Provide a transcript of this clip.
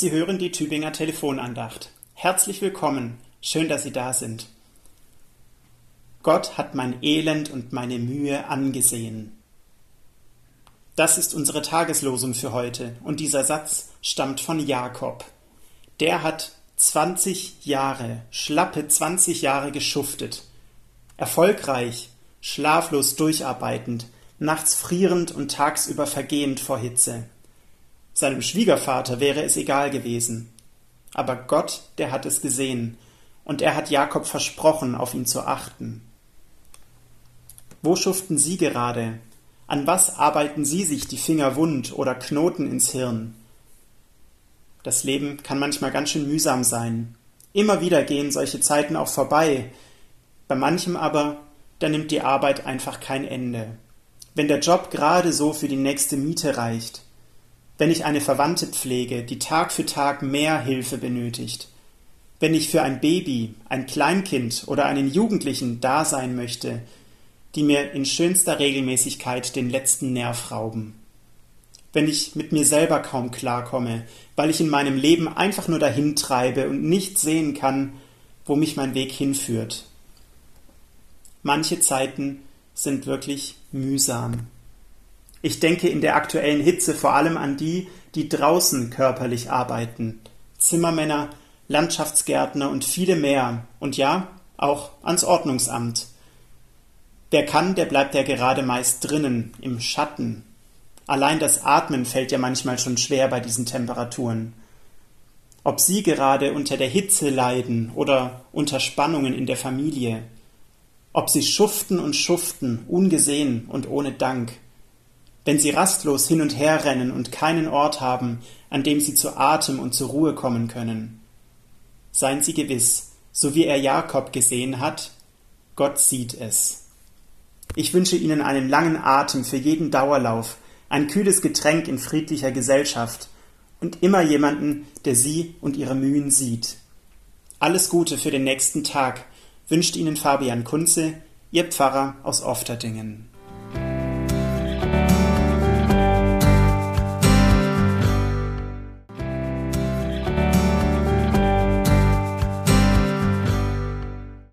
Sie hören die Tübinger Telefonandacht. Herzlich willkommen. Schön, dass Sie da sind. Gott hat mein Elend und meine Mühe angesehen. Das ist unsere Tageslosung für heute und dieser Satz stammt von Jakob. Der hat 20 Jahre, schlappe 20 Jahre geschuftet. Erfolgreich, schlaflos durcharbeitend, nachts frierend und tagsüber vergehend vor Hitze. Seinem Schwiegervater wäre es egal gewesen. Aber Gott, der hat es gesehen, und er hat Jakob versprochen, auf ihn zu achten. Wo schuften Sie gerade? An was arbeiten Sie sich die Finger wund oder Knoten ins Hirn? Das Leben kann manchmal ganz schön mühsam sein. Immer wieder gehen solche Zeiten auch vorbei. Bei manchem aber, da nimmt die Arbeit einfach kein Ende. Wenn der Job gerade so für die nächste Miete reicht, wenn ich eine Verwandte pflege, die Tag für Tag mehr Hilfe benötigt, wenn ich für ein Baby, ein Kleinkind oder einen Jugendlichen da sein möchte, die mir in schönster Regelmäßigkeit den letzten Nerv rauben. Wenn ich mit mir selber kaum klarkomme, weil ich in meinem Leben einfach nur dahin treibe und nicht sehen kann, wo mich mein Weg hinführt. Manche Zeiten sind wirklich mühsam. Ich denke in der aktuellen Hitze vor allem an die, die draußen körperlich arbeiten. Zimmermänner, Landschaftsgärtner und viele mehr. Und ja, auch ans Ordnungsamt. Wer kann, der bleibt ja gerade meist drinnen, im Schatten. Allein das Atmen fällt ja manchmal schon schwer bei diesen Temperaturen. Ob Sie gerade unter der Hitze leiden oder unter Spannungen in der Familie, ob Sie schuften und schuften, ungesehen und ohne Dank, wenn sie rastlos hin und her rennen und keinen Ort haben, an dem sie zu Atem und zur Ruhe kommen können. Seien Sie gewiss, so wie er Jakob gesehen hat, Gott sieht es. Ich wünsche Ihnen einen langen Atem für jeden Dauerlauf, ein kühles Getränk in friedlicher Gesellschaft und immer jemanden, der Sie und Ihre Mühen sieht. Alles Gute für den nächsten Tag wünscht Ihnen Fabian Kunze, Ihr Pfarrer aus Ofterdingen.